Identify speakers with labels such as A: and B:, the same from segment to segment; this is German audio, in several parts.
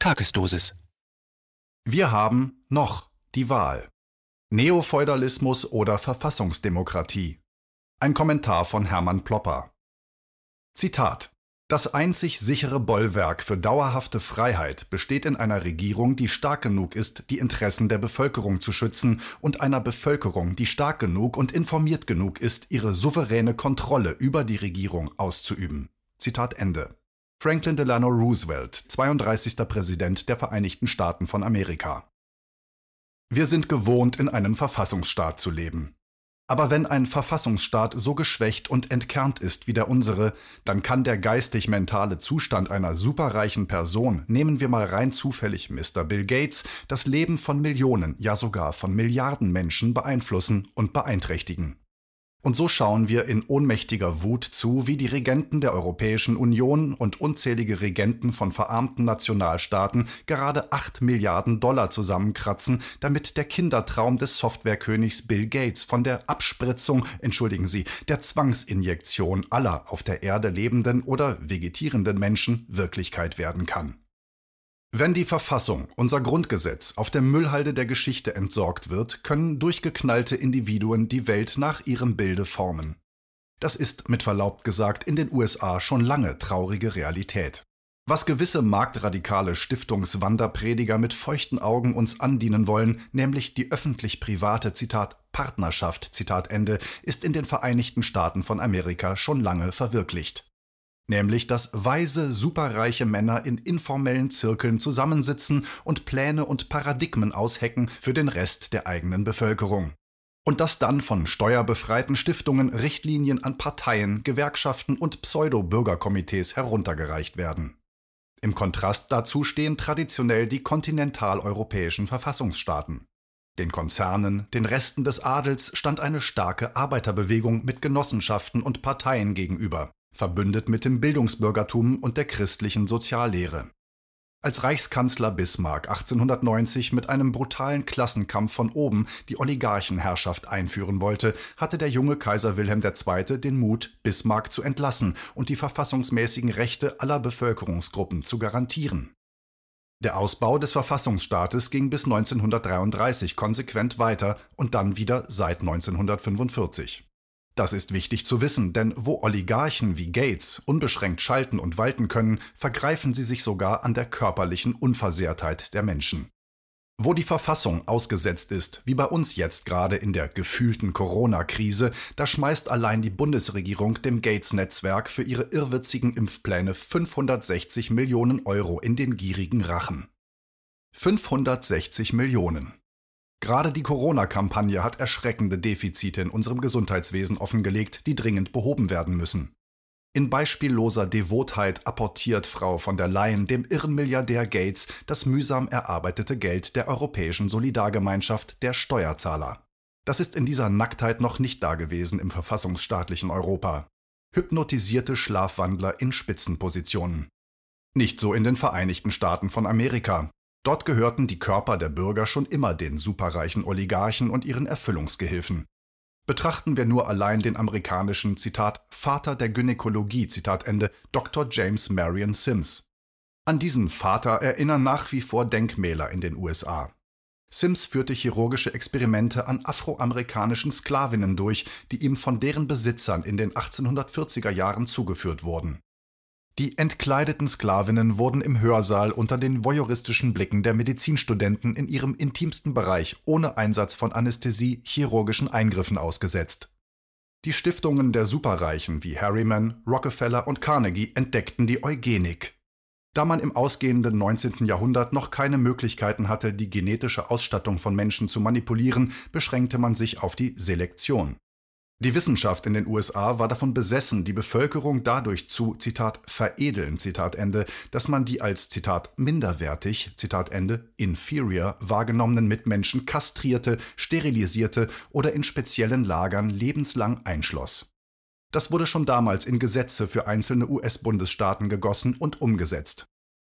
A: Tagesdosis.
B: Wir haben noch die Wahl. Neofeudalismus oder Verfassungsdemokratie. Ein Kommentar von Hermann Plopper. Zitat Das einzig sichere Bollwerk für dauerhafte Freiheit besteht in einer Regierung, die stark genug ist, die Interessen der Bevölkerung zu schützen, und einer Bevölkerung, die stark genug und informiert genug ist, ihre souveräne Kontrolle über die Regierung auszuüben. Zitat Ende. Franklin Delano Roosevelt, 32. Präsident der Vereinigten Staaten von Amerika. Wir sind gewohnt, in einem Verfassungsstaat zu leben. Aber wenn ein Verfassungsstaat so geschwächt und entkernt ist wie der unsere, dann kann der geistig-mentale Zustand einer superreichen Person, nehmen wir mal rein zufällig Mr. Bill Gates, das Leben von Millionen, ja sogar von Milliarden Menschen beeinflussen und beeinträchtigen. Und so schauen wir in ohnmächtiger Wut zu, wie die Regenten der Europäischen Union und unzählige Regenten von verarmten Nationalstaaten gerade 8 Milliarden Dollar zusammenkratzen, damit der Kindertraum des Softwarekönigs Bill Gates von der Abspritzung, entschuldigen Sie, der Zwangsinjektion aller auf der Erde lebenden oder vegetierenden Menschen Wirklichkeit werden kann. Wenn die Verfassung, unser Grundgesetz, auf der Müllhalde der Geschichte entsorgt wird, können durchgeknallte Individuen die Welt nach ihrem Bilde formen. Das ist, mit Verlaub gesagt, in den USA schon lange traurige Realität. Was gewisse marktradikale Stiftungswanderprediger mit feuchten Augen uns andienen wollen, nämlich die öffentlich-private Zitat Partnerschaft Zitat Ende, ist in den Vereinigten Staaten von Amerika schon lange verwirklicht nämlich dass weise, superreiche Männer in informellen Zirkeln zusammensitzen und Pläne und Paradigmen aushecken für den Rest der eigenen Bevölkerung. Und dass dann von steuerbefreiten Stiftungen Richtlinien an Parteien, Gewerkschaften und Pseudo-Bürgerkomitees heruntergereicht werden. Im Kontrast dazu stehen traditionell die kontinentaleuropäischen Verfassungsstaaten. Den Konzernen, den Resten des Adels stand eine starke Arbeiterbewegung mit Genossenschaften und Parteien gegenüber verbündet mit dem Bildungsbürgertum und der christlichen Soziallehre. Als Reichskanzler Bismarck 1890 mit einem brutalen Klassenkampf von oben die Oligarchenherrschaft einführen wollte, hatte der junge Kaiser Wilhelm II. den Mut, Bismarck zu entlassen und die verfassungsmäßigen Rechte aller Bevölkerungsgruppen zu garantieren. Der Ausbau des Verfassungsstaates ging bis 1933 konsequent weiter und dann wieder seit 1945. Das ist wichtig zu wissen, denn wo Oligarchen wie Gates unbeschränkt schalten und walten können, vergreifen sie sich sogar an der körperlichen Unversehrtheit der Menschen. Wo die Verfassung ausgesetzt ist, wie bei uns jetzt gerade in der gefühlten Corona-Krise, da schmeißt allein die Bundesregierung dem Gates-Netzwerk für ihre irrwitzigen Impfpläne 560 Millionen Euro in den gierigen Rachen. 560 Millionen. Gerade die Corona-Kampagne hat erschreckende Defizite in unserem Gesundheitswesen offengelegt, die dringend behoben werden müssen. In beispielloser Devotheit apportiert Frau von der Leyen dem irren Milliardär Gates das mühsam erarbeitete Geld der Europäischen Solidargemeinschaft der Steuerzahler. Das ist in dieser Nacktheit noch nicht dagewesen im verfassungsstaatlichen Europa. Hypnotisierte Schlafwandler in Spitzenpositionen. Nicht so in den Vereinigten Staaten von Amerika. Dort gehörten die Körper der Bürger schon immer den superreichen Oligarchen und ihren Erfüllungsgehilfen. Betrachten wir nur allein den amerikanischen Zitat Vater der Gynäkologie Zitat Ende Dr. James Marion Sims. An diesen Vater erinnern nach wie vor Denkmäler in den USA. Sims führte chirurgische Experimente an afroamerikanischen Sklavinnen durch, die ihm von deren Besitzern in den 1840er Jahren zugeführt wurden. Die entkleideten Sklavinnen wurden im Hörsaal unter den voyeuristischen Blicken der Medizinstudenten in ihrem intimsten Bereich ohne Einsatz von Anästhesie chirurgischen Eingriffen ausgesetzt. Die Stiftungen der Superreichen wie Harriman, Rockefeller und Carnegie entdeckten die Eugenik. Da man im ausgehenden 19. Jahrhundert noch keine Möglichkeiten hatte, die genetische Ausstattung von Menschen zu manipulieren, beschränkte man sich auf die Selektion. Die Wissenschaft in den USA war davon besessen, die Bevölkerung dadurch zu, Zitat, veredeln, Zitat Ende, dass man die als, Zitat, minderwertig, Zitat Ende, inferior wahrgenommenen Mitmenschen kastrierte, sterilisierte oder in speziellen Lagern lebenslang einschloss. Das wurde schon damals in Gesetze für einzelne US-Bundesstaaten gegossen und umgesetzt.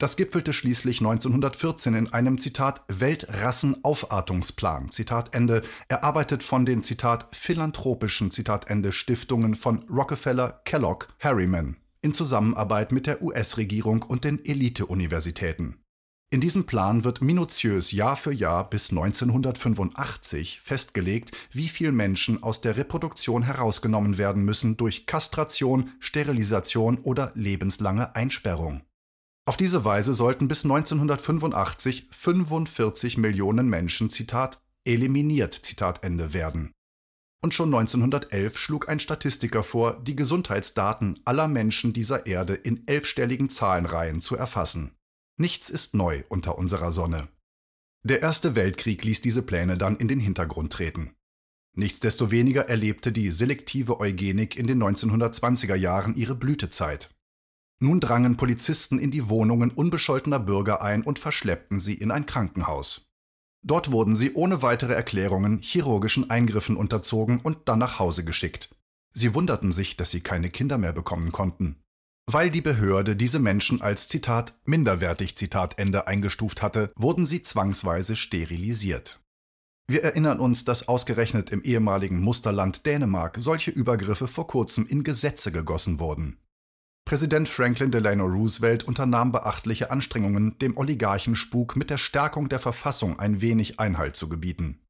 B: Das gipfelte schließlich 1914 in einem Zitat Weltrassenaufartungsplan, Zitat Ende, erarbeitet von den Zitat philanthropischen Zitat Ende Stiftungen von Rockefeller, Kellogg, Harriman in Zusammenarbeit mit der US-Regierung und den Elite-Universitäten. In diesem Plan wird minutiös Jahr für Jahr bis 1985 festgelegt, wie viel Menschen aus der Reproduktion herausgenommen werden müssen durch Kastration, Sterilisation oder lebenslange Einsperrung. Auf diese Weise sollten bis 1985 45 Millionen Menschen, Zitat, eliminiert, Zitat Ende werden. Und schon 1911 schlug ein Statistiker vor, die Gesundheitsdaten aller Menschen dieser Erde in elfstelligen Zahlenreihen zu erfassen. Nichts ist neu unter unserer Sonne. Der Erste Weltkrieg ließ diese Pläne dann in den Hintergrund treten. Nichtsdestoweniger erlebte die selektive Eugenik in den 1920er Jahren ihre Blütezeit. Nun drangen Polizisten in die Wohnungen unbescholtener Bürger ein und verschleppten sie in ein Krankenhaus. Dort wurden sie ohne weitere Erklärungen chirurgischen Eingriffen unterzogen und dann nach Hause geschickt. Sie wunderten sich, dass sie keine Kinder mehr bekommen konnten. Weil die Behörde diese Menschen als Zitat minderwertig Zitat Ende eingestuft hatte, wurden sie zwangsweise sterilisiert. Wir erinnern uns, dass ausgerechnet im ehemaligen Musterland Dänemark solche Übergriffe vor kurzem in Gesetze gegossen wurden. Präsident Franklin Delano Roosevelt unternahm beachtliche Anstrengungen, dem Oligarchenspuk mit der Stärkung der Verfassung ein wenig Einhalt zu gebieten.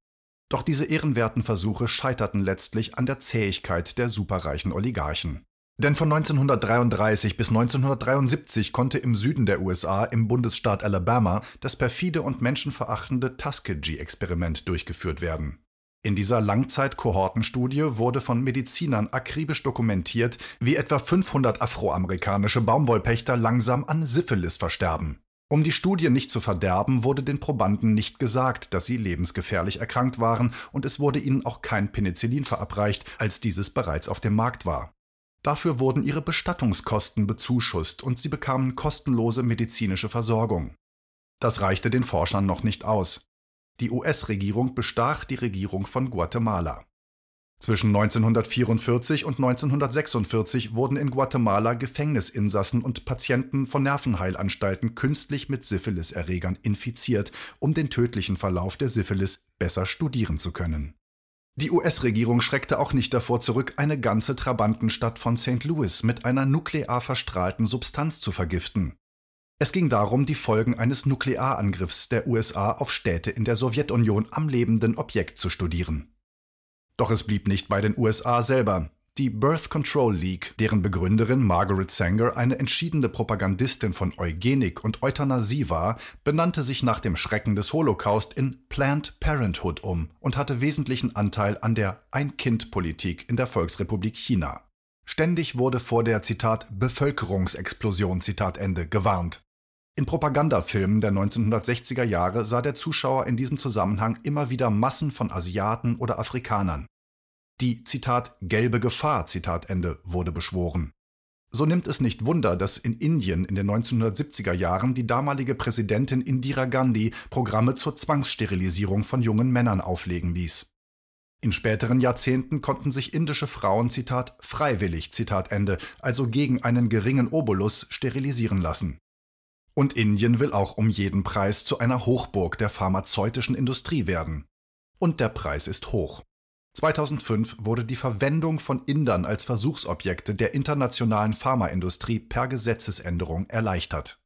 B: Doch diese ehrenwerten Versuche scheiterten letztlich an der Zähigkeit der superreichen Oligarchen. Denn von 1933 bis 1973 konnte im Süden der USA, im Bundesstaat Alabama, das perfide und menschenverachtende Tuskegee-Experiment durchgeführt werden. In dieser Langzeit-Kohortenstudie wurde von Medizinern akribisch dokumentiert, wie etwa 500 afroamerikanische Baumwollpächter langsam an Syphilis versterben. Um die Studie nicht zu verderben, wurde den Probanden nicht gesagt, dass sie lebensgefährlich erkrankt waren, und es wurde ihnen auch kein Penicillin verabreicht, als dieses bereits auf dem Markt war. Dafür wurden ihre Bestattungskosten bezuschusst und sie bekamen kostenlose medizinische Versorgung. Das reichte den Forschern noch nicht aus. Die US-Regierung bestach die Regierung von Guatemala. Zwischen 1944 und 1946 wurden in Guatemala Gefängnisinsassen und Patienten von Nervenheilanstalten künstlich mit Syphiliserregern infiziert, um den tödlichen Verlauf der Syphilis besser studieren zu können. Die US-Regierung schreckte auch nicht davor zurück, eine ganze Trabantenstadt von St. Louis mit einer nuklear verstrahlten Substanz zu vergiften. Es ging darum, die Folgen eines Nuklearangriffs der USA auf Städte in der Sowjetunion am lebenden Objekt zu studieren. Doch es blieb nicht bei den USA selber. Die Birth Control League, deren Begründerin Margaret Sanger eine entschiedene Propagandistin von Eugenik und Euthanasie war, benannte sich nach dem Schrecken des Holocaust in Planned Parenthood um und hatte wesentlichen Anteil an der Ein-Kind-Politik in der Volksrepublik China. Ständig wurde vor der Zitat Bevölkerungsexplosion Zitat Ende gewarnt. In Propagandafilmen der 1960er Jahre sah der Zuschauer in diesem Zusammenhang immer wieder Massen von Asiaten oder Afrikanern. Die Zitat gelbe Gefahr Zitat wurde beschworen. So nimmt es nicht Wunder, dass in Indien in den 1970er Jahren die damalige Präsidentin Indira Gandhi Programme zur Zwangssterilisierung von jungen Männern auflegen ließ. In späteren Jahrzehnten konnten sich indische Frauen Zitat freiwillig Zitat also gegen einen geringen Obolus sterilisieren lassen. Und Indien will auch um jeden Preis zu einer Hochburg der pharmazeutischen Industrie werden. Und der Preis ist hoch. 2005 wurde die Verwendung von Indern als Versuchsobjekte der internationalen Pharmaindustrie per Gesetzesänderung erleichtert.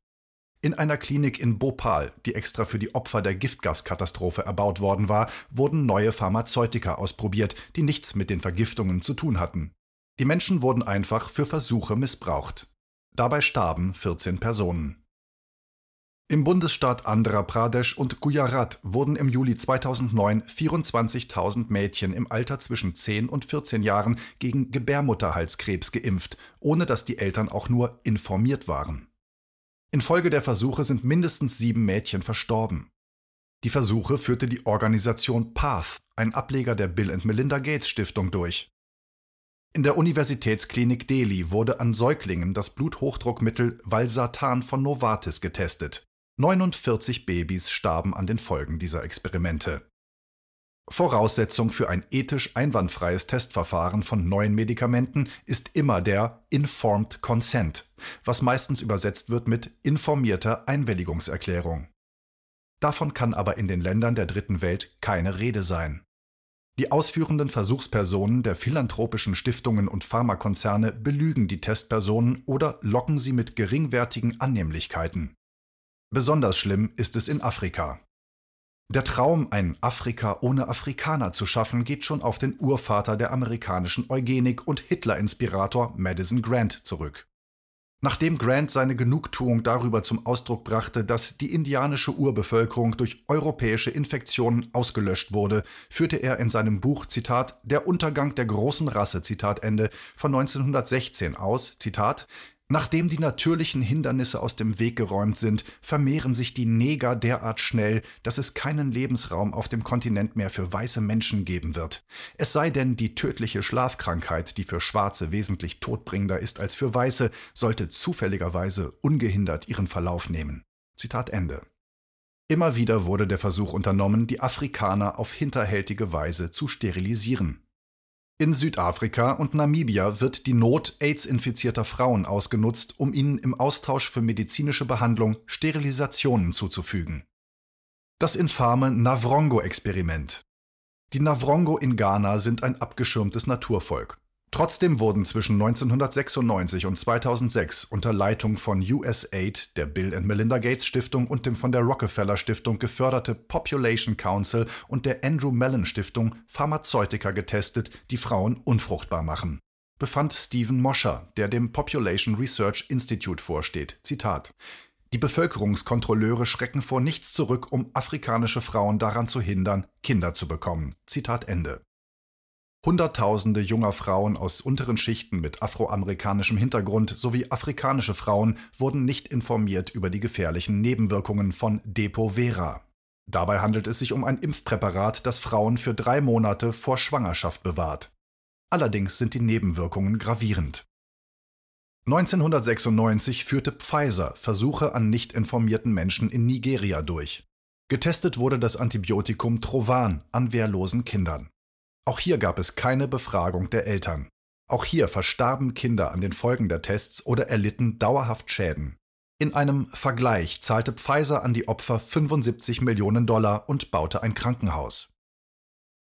B: In einer Klinik in Bhopal, die extra für die Opfer der Giftgaskatastrophe erbaut worden war, wurden neue Pharmazeutika ausprobiert, die nichts mit den Vergiftungen zu tun hatten. Die Menschen wurden einfach für Versuche missbraucht. Dabei starben 14 Personen. Im Bundesstaat Andhra Pradesh und Gujarat wurden im Juli 2009 24.000 Mädchen im Alter zwischen 10 und 14 Jahren gegen Gebärmutterhalskrebs geimpft, ohne dass die Eltern auch nur informiert waren. Infolge der Versuche sind mindestens sieben Mädchen verstorben. Die Versuche führte die Organisation PATH, ein Ableger der Bill Melinda Gates Stiftung, durch. In der Universitätsklinik Delhi wurde an Säuglingen das Bluthochdruckmittel Valsartan von Novartis getestet. 49 Babys starben an den Folgen dieser Experimente. Voraussetzung für ein ethisch einwandfreies Testverfahren von neuen Medikamenten ist immer der Informed Consent, was meistens übersetzt wird mit informierter Einwilligungserklärung. Davon kann aber in den Ländern der dritten Welt keine Rede sein. Die ausführenden Versuchspersonen der philanthropischen Stiftungen und Pharmakonzerne belügen die Testpersonen oder locken sie mit geringwertigen Annehmlichkeiten. Besonders schlimm ist es in Afrika. Der Traum, ein Afrika ohne Afrikaner zu schaffen, geht schon auf den Urvater der amerikanischen Eugenik und Hitler-Inspirator Madison Grant zurück. Nachdem Grant seine Genugtuung darüber zum Ausdruck brachte, dass die indianische Urbevölkerung durch europäische Infektionen ausgelöscht wurde, führte er in seinem Buch Zitat Der Untergang der großen Rasse Zitat Ende von 1916 aus, Zitat Nachdem die natürlichen Hindernisse aus dem Weg geräumt sind, vermehren sich die Neger derart schnell, dass es keinen Lebensraum auf dem Kontinent mehr für weiße Menschen geben wird. Es sei denn, die tödliche Schlafkrankheit, die für Schwarze wesentlich todbringender ist als für Weiße, sollte zufälligerweise ungehindert ihren Verlauf nehmen. Zitat Ende. Immer wieder wurde der Versuch unternommen, die Afrikaner auf hinterhältige Weise zu sterilisieren. In Südafrika und Namibia wird die Not AIDS-infizierter Frauen ausgenutzt, um ihnen im Austausch für medizinische Behandlung Sterilisationen zuzufügen. Das infame Navrongo-Experiment. Die Navrongo in Ghana sind ein abgeschirmtes Naturvolk. Trotzdem wurden zwischen 1996 und 2006 unter Leitung von USAID, der Bill and Melinda Gates Stiftung und dem von der Rockefeller Stiftung geförderte Population Council und der Andrew Mellon Stiftung Pharmazeutika getestet, die Frauen unfruchtbar machen. Befand Stephen Mosher, der dem Population Research Institute vorsteht. Zitat die Bevölkerungskontrolleure schrecken vor nichts zurück, um afrikanische Frauen daran zu hindern, Kinder zu bekommen. Zitat Ende. Hunderttausende junger Frauen aus unteren Schichten mit afroamerikanischem Hintergrund sowie afrikanische Frauen wurden nicht informiert über die gefährlichen Nebenwirkungen von Depo-Vera. Dabei handelt es sich um ein Impfpräparat, das Frauen für drei Monate vor Schwangerschaft bewahrt. Allerdings sind die Nebenwirkungen gravierend. 1996 führte Pfizer Versuche an nicht informierten Menschen in Nigeria durch. Getestet wurde das Antibiotikum Trovan an wehrlosen Kindern. Auch hier gab es keine Befragung der Eltern. Auch hier verstarben Kinder an den Folgen der Tests oder erlitten dauerhaft Schäden. In einem Vergleich zahlte Pfizer an die Opfer 75 Millionen Dollar und baute ein Krankenhaus.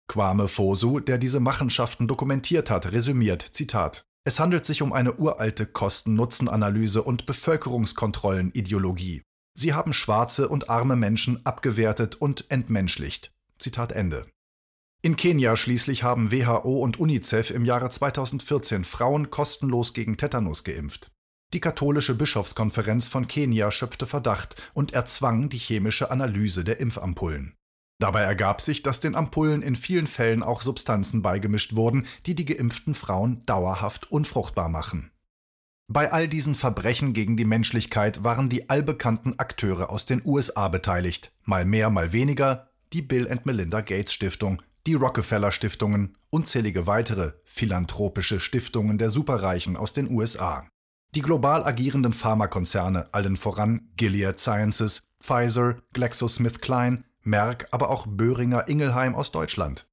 B: Kwame Fosu, der diese Machenschaften dokumentiert hat, resümiert, Zitat, es handelt sich um eine uralte Kosten-Nutzen-Analyse und Bevölkerungskontrollen-Ideologie. Sie haben schwarze und arme Menschen abgewertet und entmenschlicht. Zitat Ende. In Kenia schließlich haben WHO und UNICEF im Jahre 2014 Frauen kostenlos gegen Tetanus geimpft. Die katholische Bischofskonferenz von Kenia schöpfte Verdacht und erzwang die chemische Analyse der Impfampullen. Dabei ergab sich, dass den Ampullen in vielen Fällen auch Substanzen beigemischt wurden, die die geimpften Frauen dauerhaft unfruchtbar machen. Bei all diesen Verbrechen gegen die Menschlichkeit waren die allbekannten Akteure aus den USA beteiligt, mal mehr, mal weniger, die Bill and Melinda Gates Stiftung, die Rockefeller Stiftungen, unzählige weitere philanthropische Stiftungen der Superreichen aus den USA. Die global agierenden Pharmakonzerne, allen voran Gilead Sciences, Pfizer, GlaxoSmithKline, Merck, aber auch Böhringer Ingelheim aus Deutschland.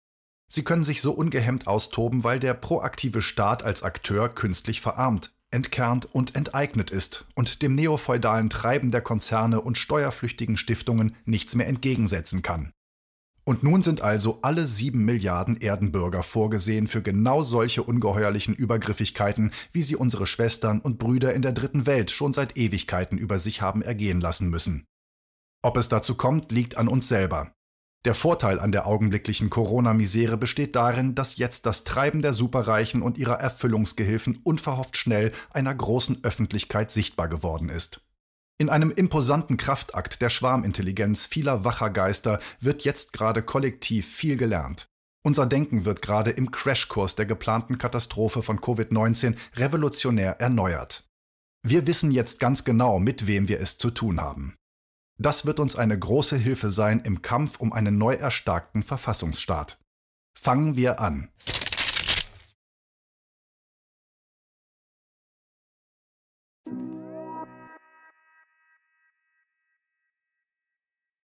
B: Sie können sich so ungehemmt austoben, weil der proaktive Staat als Akteur künstlich verarmt, entkernt und enteignet ist und dem neofeudalen Treiben der Konzerne und steuerflüchtigen Stiftungen nichts mehr entgegensetzen kann. Und nun sind also alle sieben Milliarden Erdenbürger vorgesehen für genau solche ungeheuerlichen Übergriffigkeiten, wie sie unsere Schwestern und Brüder in der dritten Welt schon seit Ewigkeiten über sich haben ergehen lassen müssen. Ob es dazu kommt, liegt an uns selber. Der Vorteil an der augenblicklichen Corona-Misere besteht darin, dass jetzt das Treiben der Superreichen und ihrer Erfüllungsgehilfen unverhofft schnell einer großen Öffentlichkeit sichtbar geworden ist. In einem imposanten Kraftakt der Schwarmintelligenz vieler wacher Geister wird jetzt gerade kollektiv viel gelernt. Unser Denken wird gerade im Crashkurs der geplanten Katastrophe von Covid-19 revolutionär erneuert. Wir wissen jetzt ganz genau, mit wem wir es zu tun haben. Das wird uns eine große Hilfe sein im Kampf um einen neu erstarkten Verfassungsstaat. Fangen wir an.